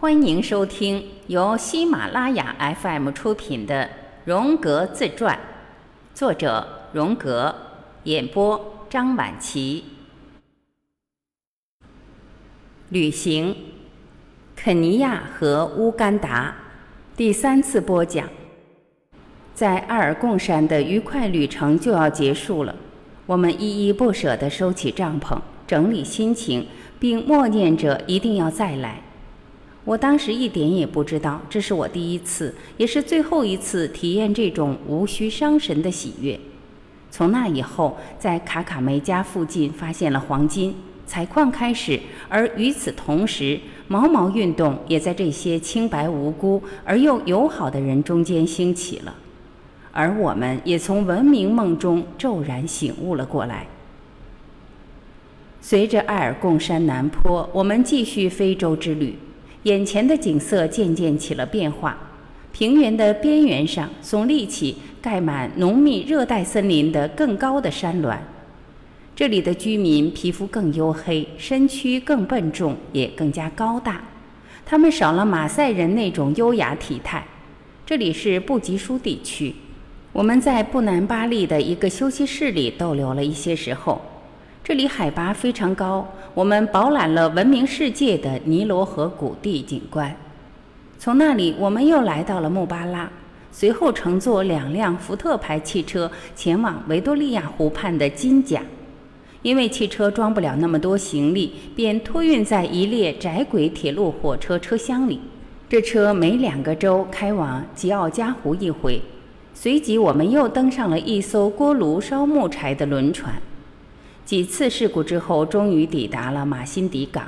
欢迎收听由喜马拉雅 FM 出品的《荣格自传》，作者荣格，演播张晚琪。旅行，肯尼亚和乌干达，第三次播讲。在阿尔贡山的愉快旅程就要结束了，我们依依不舍地收起帐篷，整理心情，并默念着一定要再来。我当时一点也不知道，这是我第一次，也是最后一次体验这种无需伤神的喜悦。从那以后，在卡卡梅家附近发现了黄金采矿开始，而与此同时，毛毛运动也在这些清白无辜而又友好的人中间兴起了，而我们也从文明梦中骤然醒悟了过来。随着埃尔贡山南坡，我们继续非洲之旅。眼前的景色渐渐起了变化，平原的边缘上耸立起盖满浓密热带森林的更高的山峦。这里的居民皮肤更黝黑，身躯更笨重，也更加高大。他们少了马赛人那种优雅体态。这里是布吉舒地区。我们在布南巴利的一个休息室里逗留了一些时候。这里海拔非常高，我们饱览了闻名世界的尼罗河谷地景观。从那里，我们又来到了穆巴拉，随后乘坐两辆福特牌汽车前往维多利亚湖畔的金甲。因为汽车装不了那么多行李，便托运在一列窄轨铁路火车车厢里。这车每两个周开往吉奥加湖一回。随即，我们又登上了一艘锅炉烧木柴的轮船。几次事故之后，终于抵达了马辛迪港。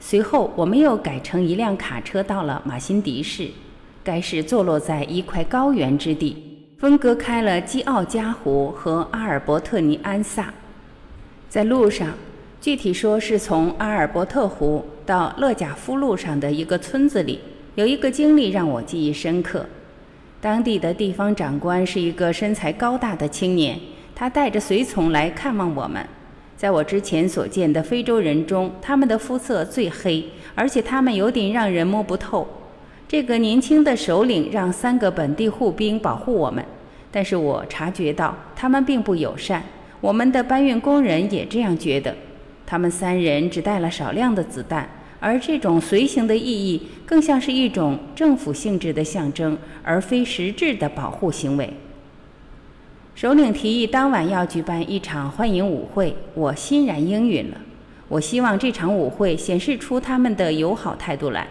随后，我们又改乘一辆卡车到了马辛迪市。该市坐落在一块高原之地，分割开了基奥加湖和阿尔伯特尼安萨。在路上，具体说是从阿尔伯特湖到勒贾夫路上的一个村子里，有一个经历让我记忆深刻。当地的地方长官是一个身材高大的青年，他带着随从来看望我们。在我之前所见的非洲人中，他们的肤色最黑，而且他们有点让人摸不透。这个年轻的首领让三个本地护兵保护我们，但是我察觉到他们并不友善。我们的搬运工人也这样觉得。他们三人只带了少量的子弹，而这种随行的意义更像是一种政府性质的象征，而非实质的保护行为。首领提议当晚要举办一场欢迎舞会，我欣然应允了。我希望这场舞会显示出他们的友好态度来。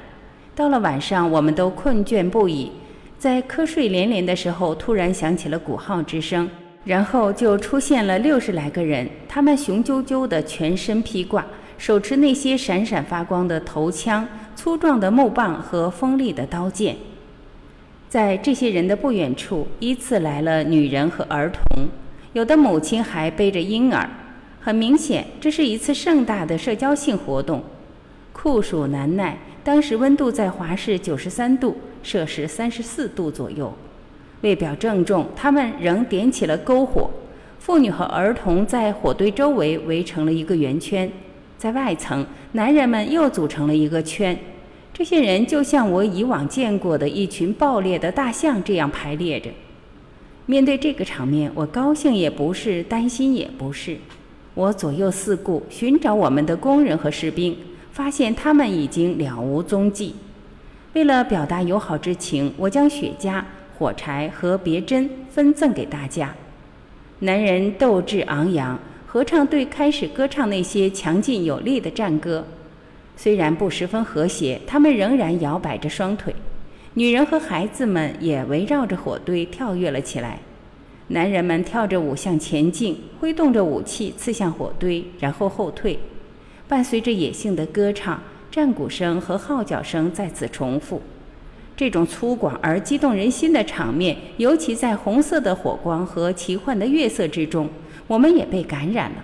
到了晚上，我们都困倦不已，在瞌睡连连的时候，突然响起了鼓号之声，然后就出现了六十来个人，他们雄赳赳的全身披挂，手持那些闪闪发光的头枪、粗壮的木棒和锋利的刀剑。在这些人的不远处，依次来了女人和儿童，有的母亲还背着婴儿。很明显，这是一次盛大的社交性活动。酷暑难耐，当时温度在华氏九十三度（摄氏三十四度左右）。为表郑重，他们仍点起了篝火。妇女和儿童在火堆周围围成了一个圆圈，在外层，男人们又组成了一个圈。这些人就像我以往见过的一群暴烈的大象这样排列着。面对这个场面，我高兴也不是，担心也不是。我左右四顾，寻找我们的工人和士兵，发现他们已经了无踪迹。为了表达友好之情，我将雪茄、火柴和别针分赠给大家。男人斗志昂扬，合唱队开始歌唱那些强劲有力的战歌。虽然不十分和谐，他们仍然摇摆着双腿。女人和孩子们也围绕着火堆跳跃了起来。男人们跳着舞向前进，挥动着武器刺向火堆，然后后退。伴随着野性的歌唱，战鼓声和号角声再次重复。这种粗犷而激动人心的场面，尤其在红色的火光和奇幻的月色之中，我们也被感染了。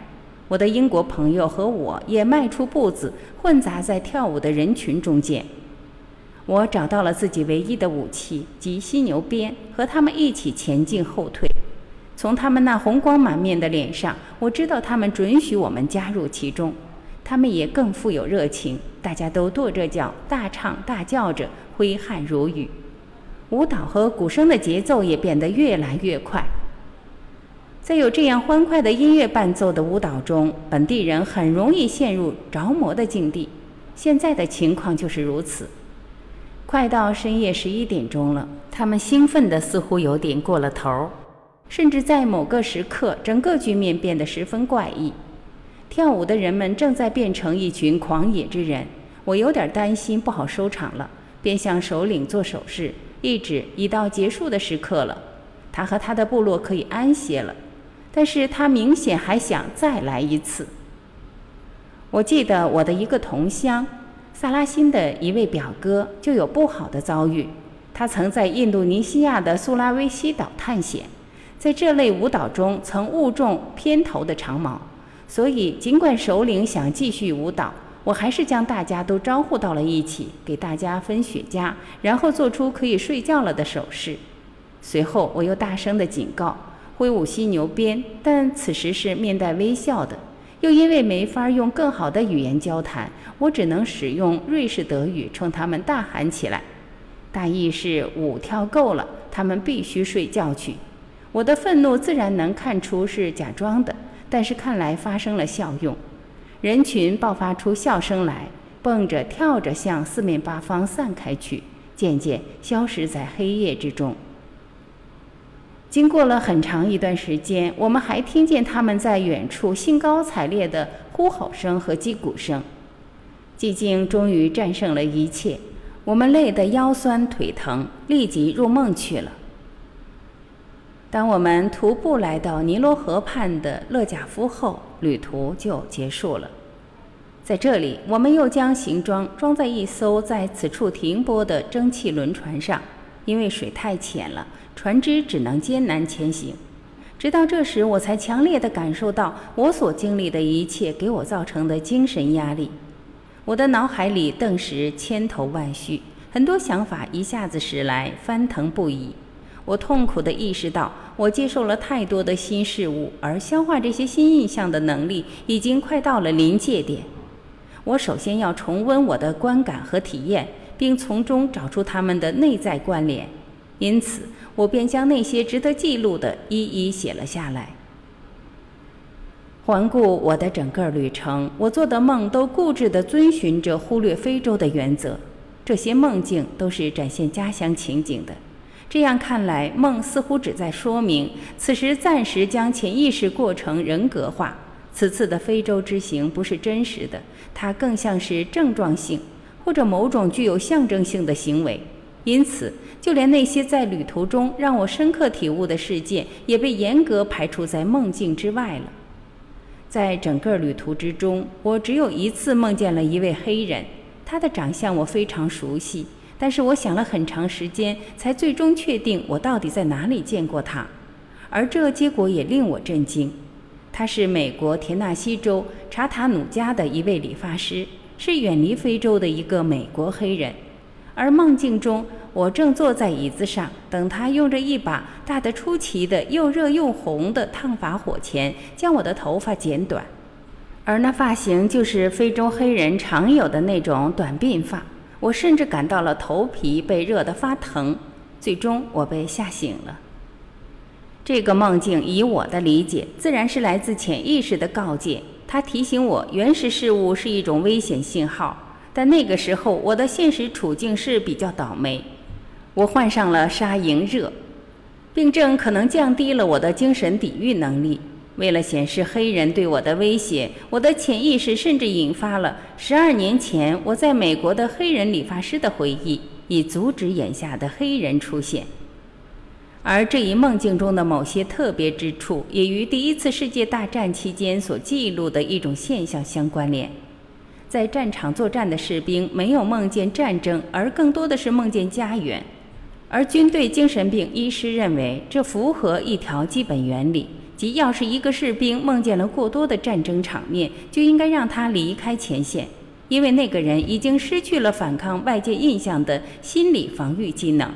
我的英国朋友和我也迈出步子，混杂在跳舞的人群中间。我找到了自己唯一的武器即犀牛鞭，和他们一起前进后退。从他们那红光满面的脸上，我知道他们准许我们加入其中。他们也更富有热情，大家都跺着脚，大唱大叫着，挥汗如雨。舞蹈和鼓声的节奏也变得越来越快。在有这样欢快的音乐伴奏的舞蹈中，本地人很容易陷入着魔的境地。现在的情况就是如此。快到深夜十一点钟了，他们兴奋的似乎有点过了头，甚至在某个时刻，整个局面变得十分怪异。跳舞的人们正在变成一群狂野之人，我有点担心不好收场了，便向首领做手势，一指已到结束的时刻了。他和他的部落可以安歇了。但是他明显还想再来一次。我记得我的一个同乡，萨拉辛的一位表哥就有不好的遭遇。他曾在印度尼西亚的苏拉威西岛探险，在这类舞蹈中曾误中偏头的长矛，所以尽管首领想继续舞蹈，我还是将大家都招呼到了一起，给大家分雪茄，然后做出可以睡觉了的手势。随后我又大声地警告。挥舞犀牛鞭，但此时是面带微笑的。又因为没法用更好的语言交谈，我只能使用瑞士德语冲他们大喊起来，大意是舞跳够了，他们必须睡觉去。我的愤怒自然能看出是假装的，但是看来发生了效用。人群爆发出笑声来，蹦着跳着向四面八方散开去，渐渐消失在黑夜之中。经过了很长一段时间，我们还听见他们在远处兴高采烈的呼吼声和击鼓声。寂静终于战胜了一切，我们累得腰酸腿疼，立即入梦去了。当我们徒步来到尼罗河畔的勒贾夫后，旅途就结束了。在这里，我们又将行装装在一艘在此处停泊的蒸汽轮船上，因为水太浅了。船只只能艰难前行，直到这时，我才强烈地感受到我所经历的一切给我造成的精神压力。我的脑海里顿时千头万绪，很多想法一下子驶来，翻腾不已。我痛苦地意识到，我接受了太多的新事物，而消化这些新印象的能力已经快到了临界点。我首先要重温我的观感和体验，并从中找出他们的内在关联。因此。我便将那些值得记录的一一写了下来。环顾我的整个旅程，我做的梦都固执地遵循着忽略非洲的原则。这些梦境都是展现家乡情景的。这样看来，梦似乎只在说明此时暂时将潜意识过程人格化。此次的非洲之行不是真实的，它更像是症状性或者某种具有象征性的行为。因此。就连那些在旅途中让我深刻体悟的事件，也被严格排除在梦境之外了。在整个旅途之中，我只有一次梦见了一位黑人，他的长相我非常熟悉，但是我想了很长时间，才最终确定我到底在哪里见过他。而这结果也令我震惊，他是美国田纳西州查塔努加的一位理发师，是远离非洲的一个美国黑人，而梦境中。我正坐在椅子上，等他用着一把大得出奇的又热又红的烫发火钳将我的头发剪短，而那发型就是非洲黑人常有的那种短鬓发。我甚至感到了头皮被热得发疼。最终，我被吓醒了。这个梦境，以我的理解，自然是来自潜意识的告诫。它提醒我，原始事物是一种危险信号。但那个时候，我的现实处境是比较倒霉。我患上了沙蝇热，病症可能降低了我的精神抵御能力。为了显示黑人对我的威胁，我的潜意识甚至引发了十二年前我在美国的黑人理发师的回忆，以阻止眼下的黑人出现。而这一梦境中的某些特别之处，也与第一次世界大战期间所记录的一种现象相关联。在战场作战的士兵没有梦见战争，而更多的是梦见家园。而军队精神病医师认为，这符合一条基本原理，即要是一个士兵梦见了过多的战争场面，就应该让他离开前线，因为那个人已经失去了反抗外界印象的心理防御机能。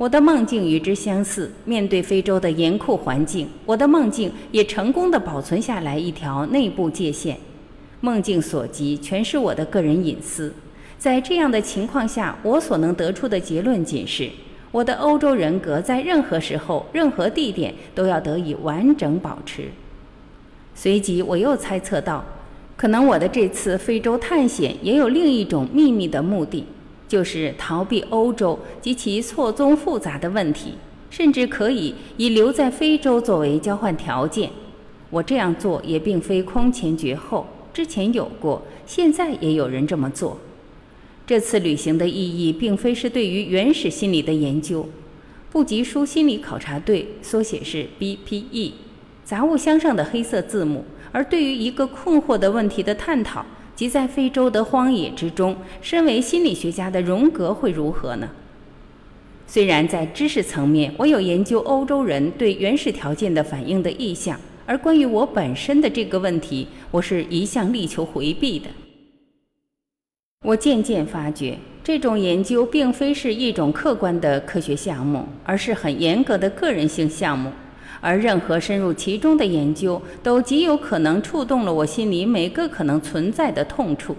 我的梦境与之相似，面对非洲的严酷环境，我的梦境也成功的保存下来一条内部界限。梦境所及全是我的个人隐私。在这样的情况下，我所能得出的结论仅是：我的欧洲人格在任何时候、任何地点都要得以完整保持。随即，我又猜测到，可能我的这次非洲探险也有另一种秘密的目的，就是逃避欧洲及其错综复杂的问题，甚至可以以留在非洲作为交换条件。我这样做也并非空前绝后，之前有过，现在也有人这么做。这次旅行的意义并非是对于原始心理的研究，布吉书心理考察队缩写是 BPE，杂物箱上的黑色字母，而对于一个困惑的问题的探讨，即在非洲的荒野之中，身为心理学家的荣格会如何呢？虽然在知识层面，我有研究欧洲人对原始条件的反应的意向。而关于我本身的这个问题，我是一向力求回避的。我渐渐发觉，这种研究并非是一种客观的科学项目，而是很严格的个人性项目。而任何深入其中的研究，都极有可能触动了我心里每个可能存在的痛处。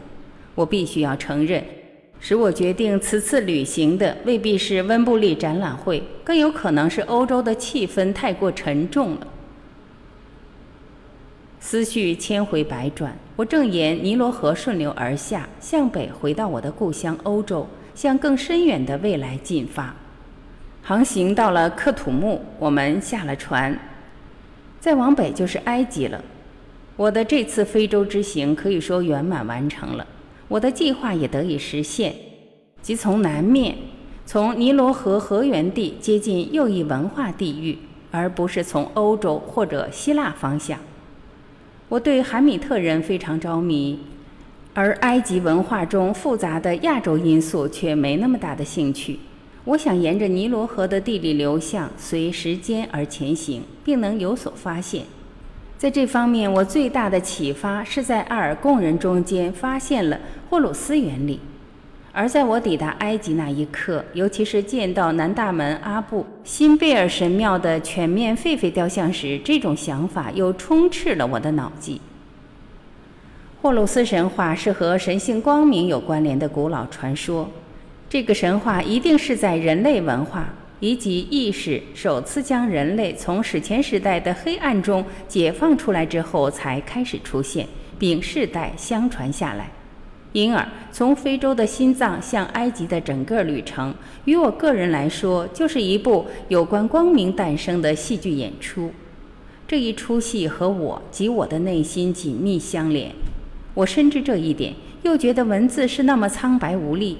我必须要承认，使我决定此次旅行的未必是温布利展览会，更有可能是欧洲的气氛太过沉重了。思绪千回百转，我正沿尼罗河顺流而下，向北回到我的故乡欧洲，向更深远的未来进发。航行到了克土木，我们下了船，再往北就是埃及了。我的这次非洲之行可以说圆满完成了，我的计划也得以实现，即从南面，从尼罗河河源地接近又一文化地域，而不是从欧洲或者希腊方向。我对韩米特人非常着迷，而埃及文化中复杂的亚洲因素却没那么大的兴趣。我想沿着尼罗河的地理流向，随时间而前行，并能有所发现。在这方面，我最大的启发是在阿尔贡人中间发现了霍鲁斯原理。而在我抵达埃及那一刻，尤其是见到南大门阿布辛贝尔神庙的全面狒狒雕像时，这种想法又充斥了我的脑际。霍鲁斯神话是和神性光明有关联的古老传说，这个神话一定是在人类文化以及意识首次将人类从史前时代的黑暗中解放出来之后才开始出现，并世代相传下来。因而，从非洲的心脏向埃及的整个旅程，于我个人来说，就是一部有关光明诞生的戏剧演出。这一出戏和我及我的内心紧密相连。我深知这一点，又觉得文字是那么苍白无力。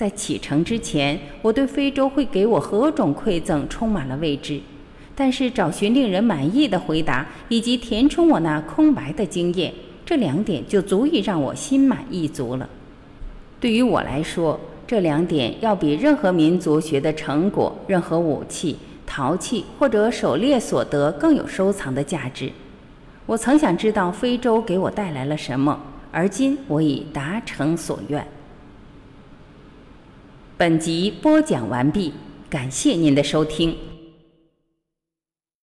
在启程之前，我对非洲会给我何种馈赠充满了未知。但是，找寻令人满意的回答，以及填充我那空白的经验。这两点就足以让我心满意足了。对于我来说，这两点要比任何民族学的成果、任何武器、陶器或者狩猎所得更有收藏的价值。我曾想知道非洲给我带来了什么，而今我已达成所愿。本集播讲完毕，感谢您的收听。